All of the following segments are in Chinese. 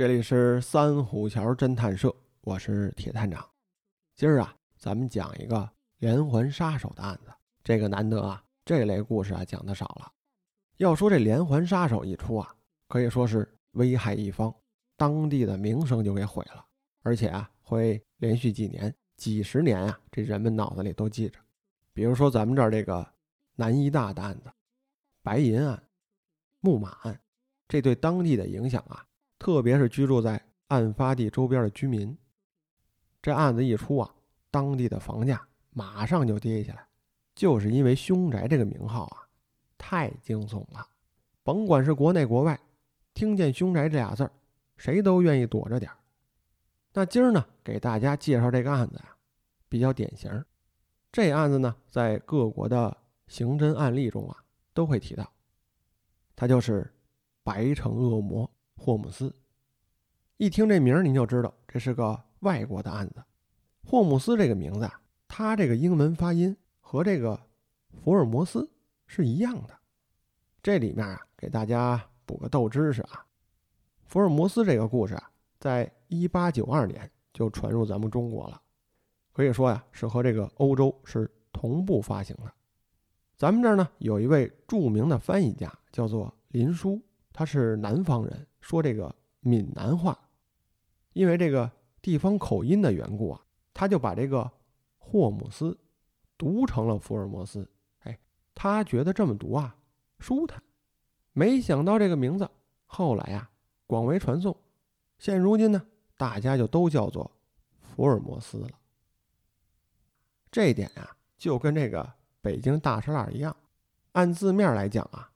这里是三虎桥侦探社，我是铁探长。今儿啊，咱们讲一个连环杀手的案子。这个难得啊，这类故事啊讲的少了。要说这连环杀手一出啊，可以说是危害一方，当地的名声就给毁了，而且啊，会连续几年、几十年啊，这人们脑子里都记着。比如说咱们这儿这个南医大的案子，白银案、木马案。这对当地的影响啊，特别是居住在案发地周边的居民。这案子一出啊，当地的房价马上就跌下来，就是因为凶宅这个名号啊，太惊悚了。甭管是国内国外，听见凶宅这俩字儿，谁都愿意躲着点儿。那今儿呢，给大家介绍这个案子啊，比较典型。这案子呢，在各国的刑侦案例中啊，都会提到，它就是。白城恶魔霍姆斯，一听这名儿，您就知道这是个外国的案子。霍姆斯这个名字啊，他这个英文发音和这个福尔摩斯是一样的。这里面啊，给大家补个豆知识啊，福尔摩斯这个故事啊，在一八九二年就传入咱们中国了，可以说呀，是和这个欧洲是同步发行的。咱们这儿呢，有一位著名的翻译家，叫做林书。他是南方人，说这个闽南话，因为这个地方口音的缘故啊，他就把这个霍姆斯读成了福尔摩斯。哎，他觉得这么读啊舒坦。没想到这个名字后来啊广为传颂，现如今呢，大家就都叫做福尔摩斯了。这一点啊，就跟这个北京大石烂一样，按字面来讲啊，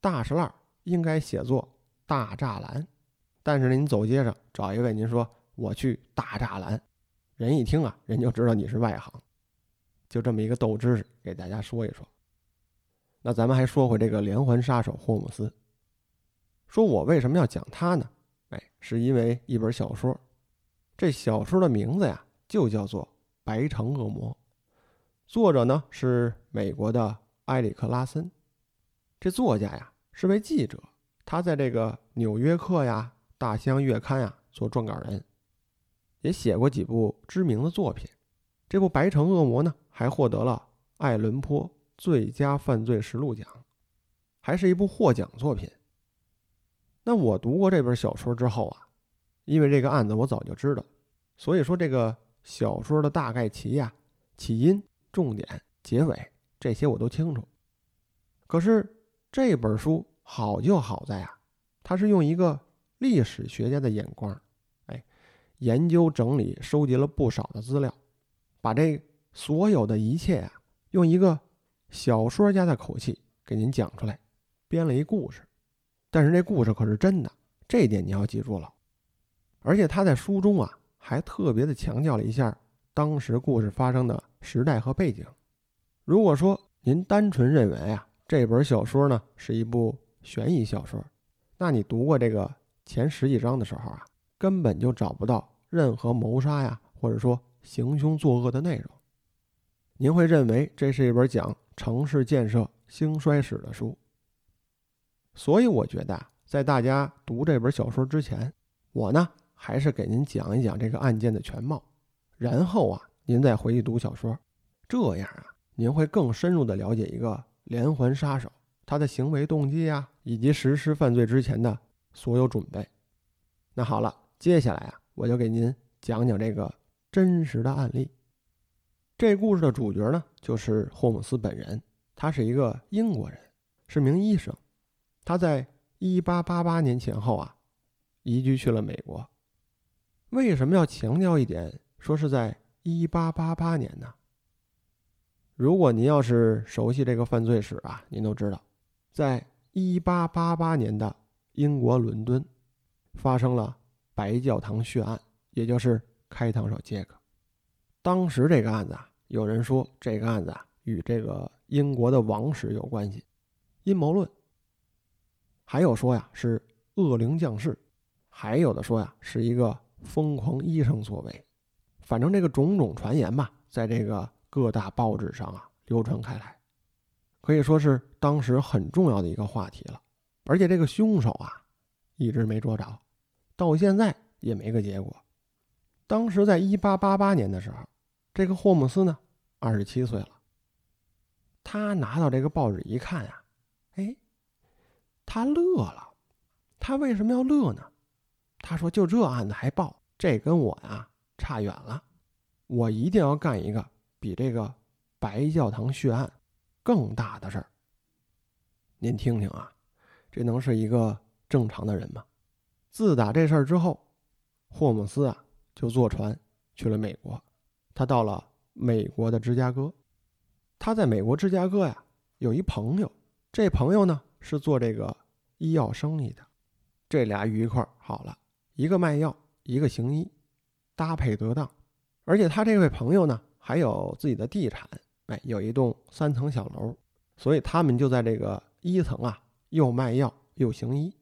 大石烂。应该写作大栅栏，但是您走街上找一位，您说我去大栅栏，人一听啊，人就知道你是外行。就这么一个斗知识，给大家说一说。那咱们还说回这个连环杀手霍姆斯，说我为什么要讲他呢？哎，是因为一本小说，这小说的名字呀就叫做《白城恶魔》，作者呢是美国的埃里克拉森，这作家呀。是位记者，他在这个《纽约客》呀、《大西洋月刊》呀做撰稿人，也写过几部知名的作品。这部《白城恶魔》呢，还获得了爱伦坡最佳犯罪实录奖，还是一部获奖作品。那我读过这本小说之后啊，因为这个案子我早就知道，所以说这个小说的大概齐呀、起因、重点、结尾这些我都清楚。可是。这本书好就好在啊，它是用一个历史学家的眼光，哎，研究整理收集了不少的资料，把这所有的一切啊，用一个小说家的口气给您讲出来，编了一故事。但是这故事可是真的，这一点你要记住了。而且他在书中啊，还特别的强调了一下当时故事发生的时代和背景。如果说您单纯认为啊，这本小说呢是一部悬疑小说，那你读过这个前十几章的时候啊，根本就找不到任何谋杀呀，或者说行凶作恶的内容。您会认为这是一本讲城市建设兴衰史的书。所以我觉得，在大家读这本小说之前，我呢还是给您讲一讲这个案件的全貌，然后啊，您再回去读小说，这样啊，您会更深入的了解一个。连环杀手，他的行为动机啊，以及实施犯罪之前的所有准备。那好了，接下来啊，我就给您讲讲这个真实的案例。这故事的主角呢，就是霍姆斯本人。他是一个英国人，是名医生。他在1888年前后啊，移居去了美国。为什么要强调一点，说是在1888年呢？如果您要是熟悉这个犯罪史啊，您都知道，在一八八八年的英国伦敦，发生了白教堂血案，也就是开膛手杰克。当时这个案子啊，有人说这个案子啊与这个英国的王室有关系，阴谋论；还有说呀是恶灵降世，还有的说呀是一个疯狂医生所为。反正这个种种传言吧，在这个。各大报纸上啊流传开来，可以说是当时很重要的一个话题了。而且这个凶手啊一直没捉着，到现在也没个结果。当时在一八八八年的时候，这个霍姆斯呢，二十七岁了。他拿到这个报纸一看呀，哎，他乐了。他为什么要乐呢？他说：“就这案子还报，这跟我呀差远了。我一定要干一个比这个白教堂血案更大的事儿。”您听听啊，这能是一个正常的人吗？自打这事儿之后，霍姆斯啊就坐船去了美国。他到了美国的芝加哥，他在美国芝加哥呀有一朋友，这朋友呢是做这个医药生意的，这俩鱼一块儿好了。一个卖药，一个行医，搭配得当，而且他这位朋友呢，还有自己的地产，哎，有一栋三层小楼，所以他们就在这个一层啊，又卖药又行医。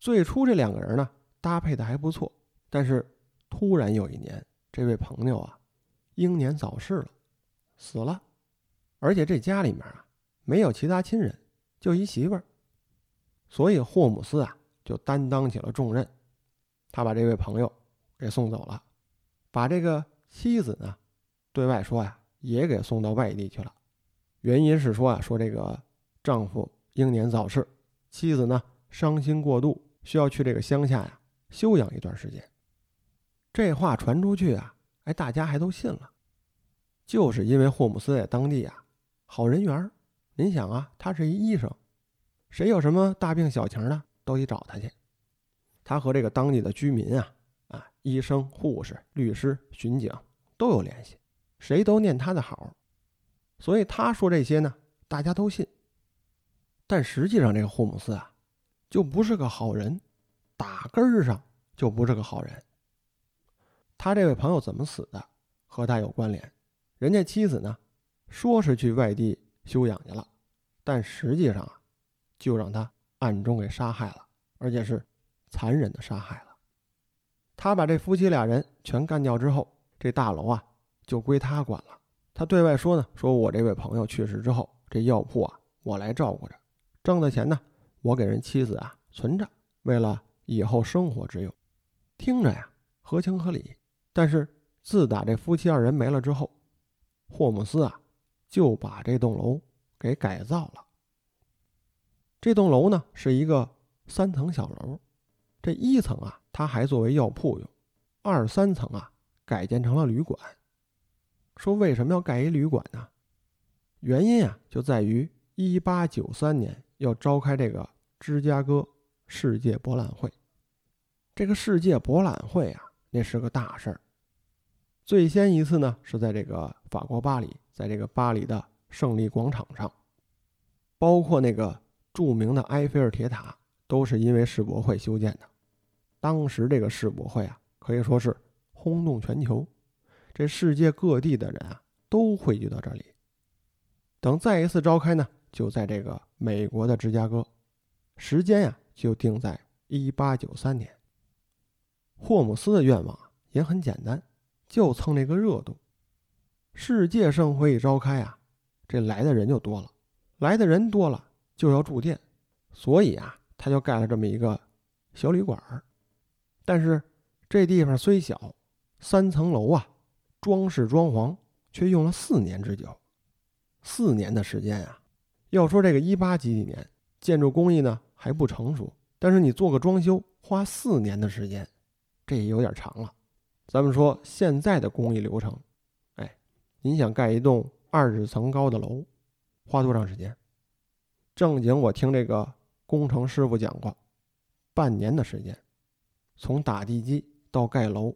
最初这两个人呢，搭配的还不错，但是突然有一年，这位朋友啊，英年早逝了，死了，而且这家里面啊，没有其他亲人，就一媳妇儿，所以霍姆斯啊。就担当起了重任，他把这位朋友给送走了，把这个妻子呢，对外说呀，也给送到外地去了。原因是说啊，说这个丈夫英年早逝，妻子呢伤心过度，需要去这个乡下呀休养一段时间。这话传出去啊，哎，大家还都信了，就是因为霍姆斯在当地啊好人缘您想啊，他是一医生，谁有什么大病小情的？都得找他去，他和这个当地的居民，啊，医生、护士、律师、巡警都有联系，谁都念他的好，所以他说这些呢，大家都信。但实际上，这个霍姆斯啊，就不是个好人，打根儿上就不是个好人。他这位朋友怎么死的，和他有关联。人家妻子呢，说是去外地休养去了，但实际上啊，就让他。暗中给杀害了，而且是残忍的杀害了。他把这夫妻俩人全干掉之后，这大楼啊就归他管了。他对外说呢，说我这位朋友去世之后，这药铺啊我来照顾着，挣的钱呢我给人妻子啊存着，为了以后生活之用。听着呀合情合理。但是自打这夫妻二人没了之后，霍姆斯啊就把这栋楼给改造了。这栋楼呢是一个三层小楼，这一层啊，它还作为药铺用；二三层啊，改建成了旅馆。说为什么要盖一旅馆呢？原因啊，就在于一八九三年要召开这个芝加哥世界博览会。这个世界博览会啊，那是个大事儿。最先一次呢，是在这个法国巴黎，在这个巴黎的胜利广场上，包括那个。著名的埃菲尔铁塔都是因为世博会修建的。当时这个世博会啊，可以说是轰动全球，这世界各地的人啊都汇聚到这里。等再一次召开呢，就在这个美国的芝加哥，时间呀就定在一八九三年。霍姆斯的愿望也很简单，就蹭这个热度。世界盛会一召开啊，这来的人就多了，来的人多了。就要住店，所以啊，他就盖了这么一个小旅馆儿。但是这地方虽小，三层楼啊，装饰装潢却用了四年之久。四年的时间啊，要说这个一八几几年建筑工艺呢还不成熟，但是你做个装修花四年的时间，这也有点长了。咱们说现在的工艺流程，哎，您想盖一栋二十层高的楼，花多长时间？正经，我听这个工程师傅讲过，半年的时间，从打地基到盖楼，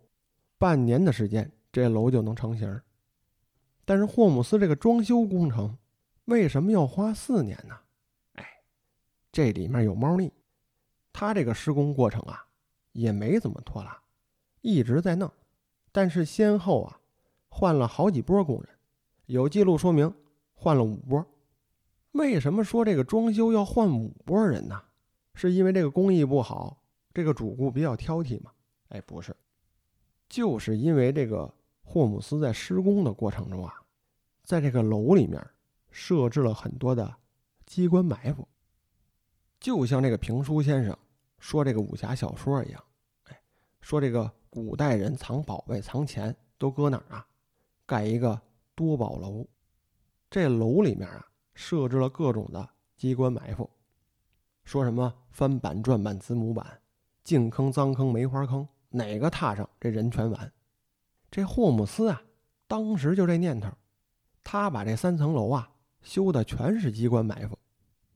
半年的时间，这楼就能成型。但是霍姆斯这个装修工程为什么要花四年呢？哎，这里面有猫腻。他这个施工过程啊，也没怎么拖拉，一直在弄，但是先后啊换了好几波工人，有记录说明换了五波。为什么说这个装修要换五波人呢？是因为这个工艺不好，这个主顾比较挑剔嘛？哎，不是，就是因为这个霍姆斯在施工的过程中啊，在这个楼里面设置了很多的机关埋伏，就像这个评书先生说这个武侠小说一样，哎，说这个古代人藏宝贝、藏钱都搁哪儿啊？盖一个多宝楼，这楼里面啊设置了各种的机关埋伏，说什么翻板、转板、子母板，净坑、脏坑、梅花坑，哪个踏上这人全完。这霍姆斯啊，当时就这念头，他把这三层楼啊修的全是机关埋伏，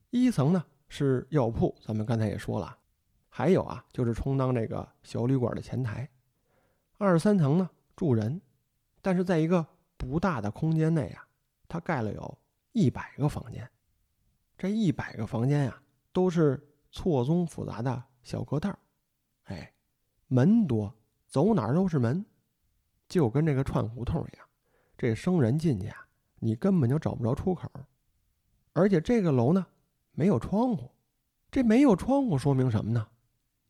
一层呢是药铺，咱们刚才也说了。还有啊，就是充当这个小旅馆的前台。二三层呢住人，但是在一个不大的空间内啊，他盖了有一百个房间。这一百个房间呀，都是错综复杂的小隔道哎，门多，走哪儿都是门，就跟这个串胡同一样。这生人进去啊，你根本就找不着出口。而且这个楼呢，没有窗户。这没有窗户说明什么呢？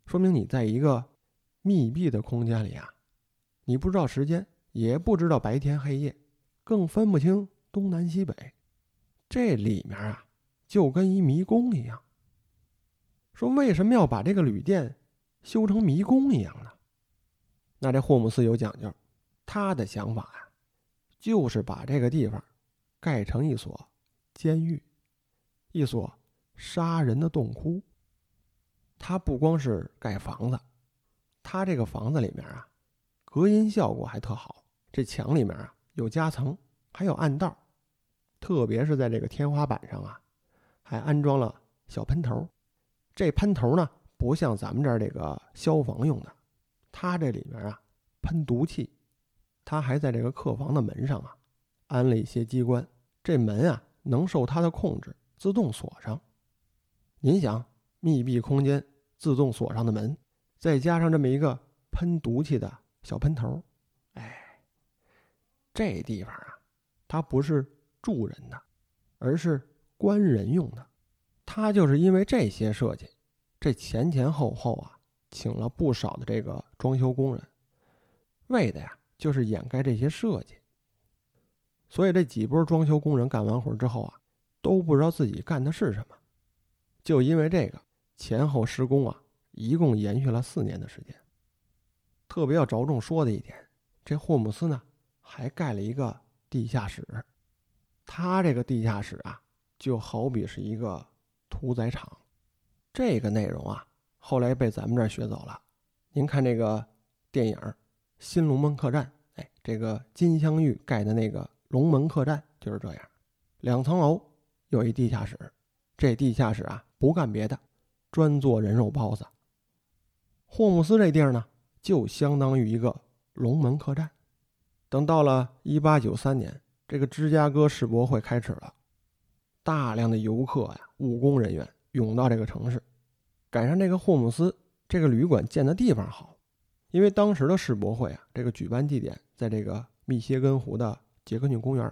说明你在一个密闭的空间里啊，你不知道时间，也不知道白天黑夜，更分不清东南西北。这里面啊，就跟一迷宫一样。说为什么要把这个旅店修成迷宫一样的？那这霍姆斯有讲究，他的想法呀，就是把这个地方盖成一所监狱，一所杀人的洞窟。他不光是盖房子，他这个房子里面啊，隔音效果还特好。这墙里面啊有夹层，还有暗道，特别是在这个天花板上啊，还安装了小喷头。这喷头呢，不像咱们这儿这个消防用的，它这里面啊喷毒气。他还在这个客房的门上啊安了一些机关，这门啊能受它的控制，自动锁上。您想，密闭空间。自动锁上的门，再加上这么一个喷毒气的小喷头，哎，这地方啊，它不是住人的，而是关人用的。它就是因为这些设计，这前前后后啊，请了不少的这个装修工人，为的呀，就是掩盖这些设计。所以这几波装修工人干完活之后啊，都不知道自己干的是什么，就因为这个。前后施工啊，一共延续了四年的时间。特别要着重说的一点，这霍姆斯呢还盖了一个地下室。他这个地下室啊，就好比是一个屠宰场。这个内容啊，后来被咱们这儿学走了。您看这个电影《新龙门客栈》，哎，这个金镶玉盖的那个龙门客栈就是这样，两层楼有一地下室。这地下室啊，不干别的。专做人肉包子。霍姆斯这地儿呢，就相当于一个龙门客栈。等到了一八九三年，这个芝加哥世博会开始了，大量的游客呀、务工人员涌到这个城市。赶上这个霍姆斯这个旅馆建的地方好，因为当时的世博会啊，这个举办地点在这个密歇根湖的杰克逊公园，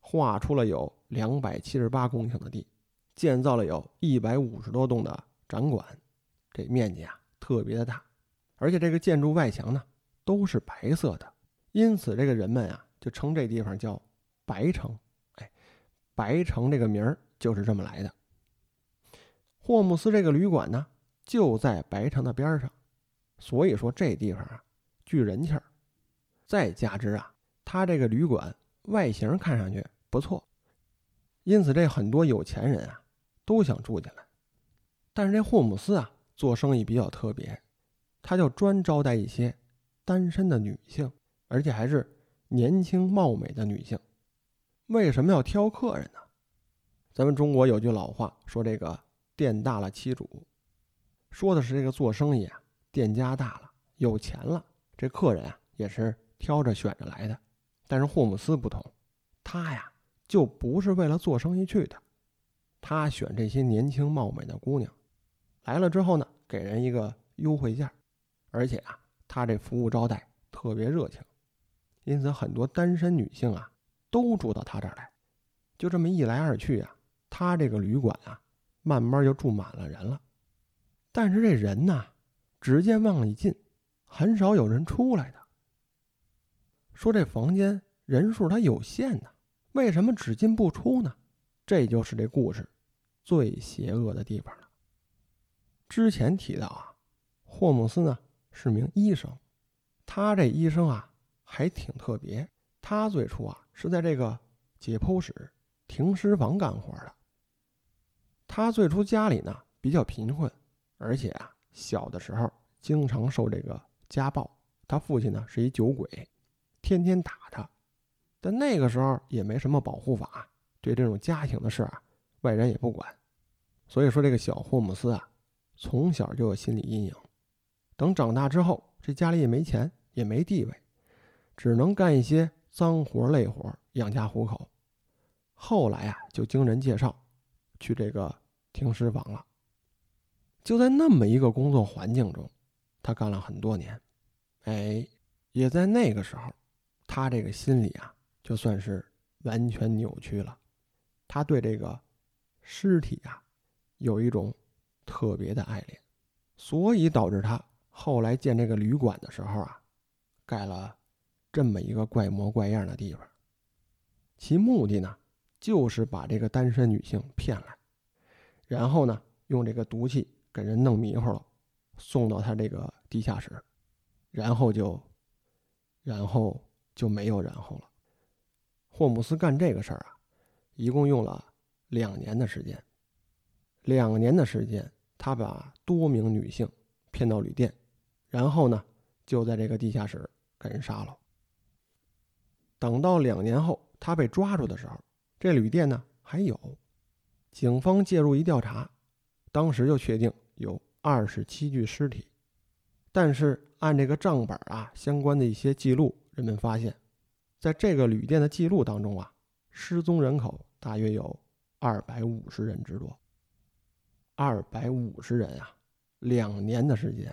划出了有两百七十八公顷的地，建造了有一百五十多栋的。展馆，这面积啊特别的大，而且这个建筑外墙呢都是白色的，因此这个人们啊就称这地方叫白城。哎，白城这个名儿就是这么来的。霍姆斯这个旅馆呢就在白城的边上，所以说这地方啊聚人气儿。再加之啊，他这个旅馆外形看上去不错，因此这很多有钱人啊都想住进来。但是这霍姆斯啊，做生意比较特别，他就专招待一些单身的女性，而且还是年轻貌美的女性。为什么要挑客人呢？咱们中国有句老话说：“这个店大了欺主”，说的是这个做生意啊，店家大了，有钱了，这客人啊也是挑着选着来的。但是霍姆斯不同，他呀就不是为了做生意去的，他选这些年轻貌美的姑娘。来了之后呢，给人一个优惠价，而且啊，他这服务招待特别热情，因此很多单身女性啊都住到他这儿来。就这么一来二去啊，他这个旅馆啊，慢慢就住满了人了。但是这人呐，只见往里进，很少有人出来的。说这房间人数它有限呢，为什么只进不出呢？这就是这故事最邪恶的地方了。之前提到啊，霍姆斯呢是名医生，他这医生啊还挺特别。他最初啊是在这个解剖室、停尸房干活的。他最初家里呢比较贫困，而且啊小的时候经常受这个家暴。他父亲呢是一酒鬼，天天打他。但那个时候也没什么保护法，对这种家庭的事啊，外人也不管。所以说，这个小霍姆斯啊，从小就有心理阴影。等长大之后，这家里也没钱，也没地位，只能干一些脏活累活养家糊口。后来啊，就经人介绍，去这个停尸房了。就在那么一个工作环境中，他干了很多年。哎，也在那个时候，他这个心理啊。就算是完全扭曲了，他对这个尸体啊有一种特别的爱恋，所以导致他后来建这个旅馆的时候啊，盖了这么一个怪模怪样的地方。其目的呢，就是把这个单身女性骗来，然后呢用这个毒气给人弄迷糊了，送到他这个地下室，然后就，然后就没有然后了。霍姆斯干这个事儿啊，一共用了两年的时间。两年的时间，他把多名女性骗到旅店，然后呢，就在这个地下室给人杀了。等到两年后他被抓住的时候，这旅店呢还有。警方介入一调查，当时就确定有二十七具尸体，但是按这个账本啊相关的一些记录，人们发现。在这个旅店的记录当中啊，失踪人口大约有二百五十人之多。二百五十人啊，两年的时间，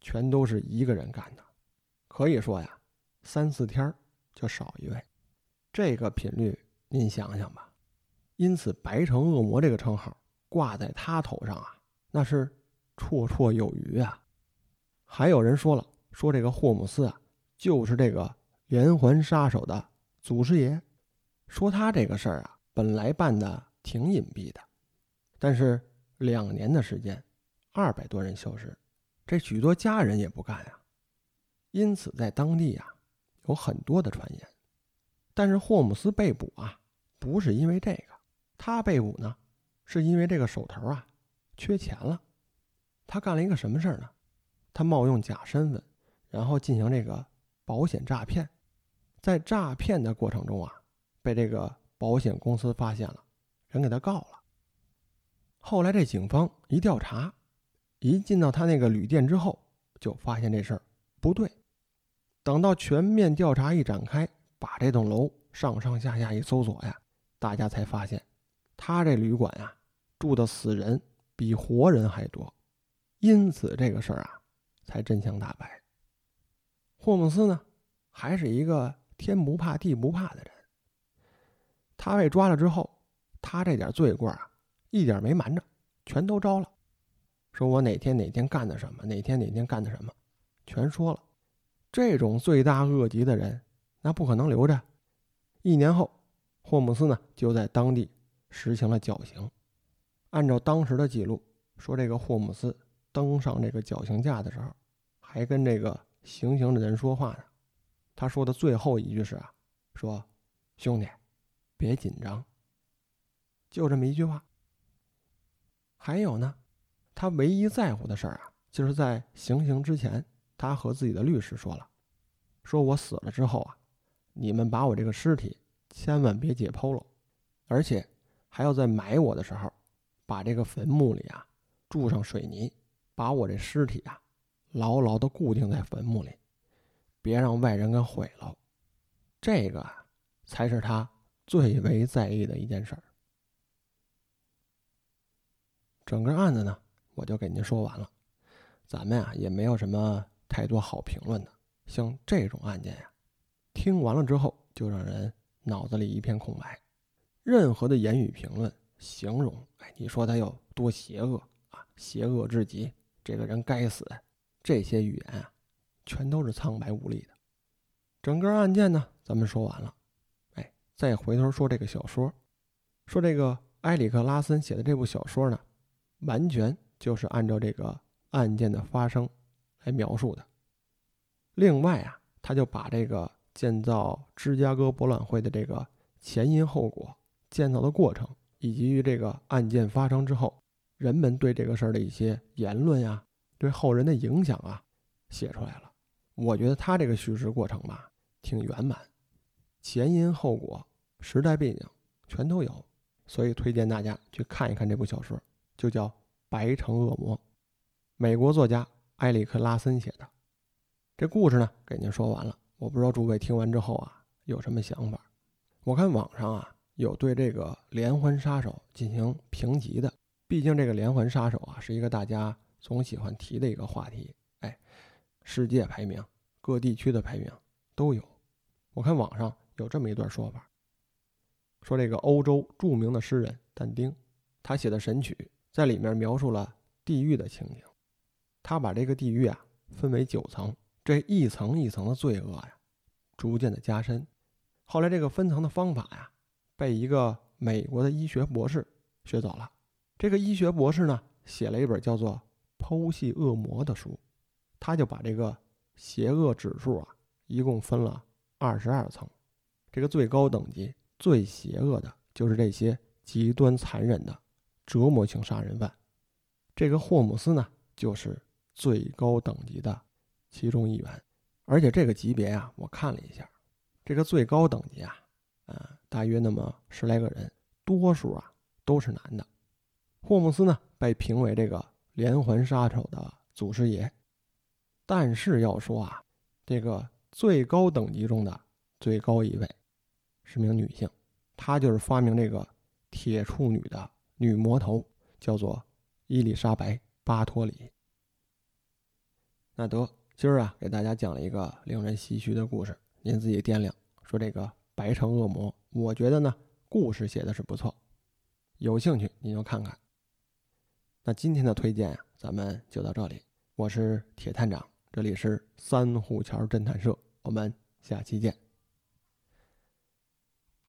全都是一个人干的，可以说呀，三四天就少一位。这个频率您想想吧。因此，“白城恶魔”这个称号挂在他头上啊，那是绰绰有余啊。还有人说了，说这个霍姆斯啊，就是这个。连环杀手的祖师爷说：“他这个事儿啊，本来办的挺隐蔽的，但是两年的时间，二百多人消失，这许多家人也不干呀。因此，在当地啊，有很多的传言。但是霍姆斯被捕啊，不是因为这个，他被捕呢，是因为这个手头啊，缺钱了。他干了一个什么事儿呢？他冒用假身份，然后进行这个保险诈骗。”在诈骗的过程中啊，被这个保险公司发现了，人给他告了。后来这警方一调查，一进到他那个旅店之后，就发现这事儿不对。等到全面调查一展开，把这栋楼上上下下一搜索呀，大家才发现，他这旅馆呀住的死人比活人还多，因此这个事儿啊才真相大白。霍姆斯呢，还是一个。天不怕地不怕的人，他被抓了之后，他这点罪过啊，一点没瞒着，全都招了。说我哪天哪天干的什么，哪天哪天干的什么，全说了。这种罪大恶极的人，那不可能留着。一年后，霍姆斯呢就在当地实行了绞刑。按照当时的记录，说这个霍姆斯登上这个绞刑架的时候，还跟这个行刑的人说话呢。他说的最后一句是啊，说兄弟，别紧张。就这么一句话。还有呢，他唯一在乎的事儿啊，就是在行刑之前，他和自己的律师说了，说我死了之后啊，你们把我这个尸体千万别解剖了，而且还要在埋我的时候，把这个坟墓里啊注上水泥，把我这尸体啊牢牢的固定在坟墓里。别让外人给毁了，这个才是他最为在意的一件事儿。整个案子呢，我就给您说完了。咱们呀也没有什么太多好评论的。像这种案件呀，听完了之后就让人脑子里一片空白。任何的言语评论、形容，哎，你说他有多邪恶啊？邪恶至极，这个人该死。这些语言啊。全都是苍白无力的。整个案件呢，咱们说完了。哎，再回头说这个小说，说这个埃里克拉森写的这部小说呢，完全就是按照这个案件的发生来描述的。另外啊，他就把这个建造芝加哥博览会的这个前因后果、建造的过程，以及于这个案件发生之后，人们对这个事儿的一些言论呀，对后人的影响啊，写出来了。我觉得他这个叙事过程吧，挺圆满，前因后果、时代背景全都有，所以推荐大家去看一看这部小说，就叫《白城恶魔》，美国作家埃里克拉森写的。这故事呢，给您说完了。我不知道诸位听完之后啊，有什么想法？我看网上啊，有对这个连环杀手进行评级的。毕竟这个连环杀手啊，是一个大家总喜欢提的一个话题。哎，世界排名、各地区的排名都有。我看网上有这么一段说法，说这个欧洲著名的诗人但丁，他写的《神曲》在里面描述了地狱的情景。他把这个地狱啊分为九层，这一层一层的罪恶呀，逐渐的加深。后来这个分层的方法呀，被一个美国的医学博士学走了。这个医学博士呢，写了一本叫做《剖析恶魔》的书，他就把这个邪恶指数啊，一共分了二十二层。这个最高等级、最邪恶的，就是这些极端残忍的折磨性杀人犯。这个霍姆斯呢，就是最高等级的其中一员。而且这个级别啊，我看了一下，这个最高等级啊，啊，大约那么十来个人，多数啊都是男的。霍姆斯呢，被评为这个连环杀手的祖师爷。但是要说啊，这个最高等级中的最高一位。是名女性，她就是发明这个铁处女的女魔头，叫做伊丽莎白·巴托里。那得，今儿啊，给大家讲了一个令人唏嘘的故事，您自己掂量。说这个白城恶魔，我觉得呢，故事写的是不错，有兴趣您就看看。那今天的推荐呀，咱们就到这里。我是铁探长，这里是三虎桥侦探社，我们下期见。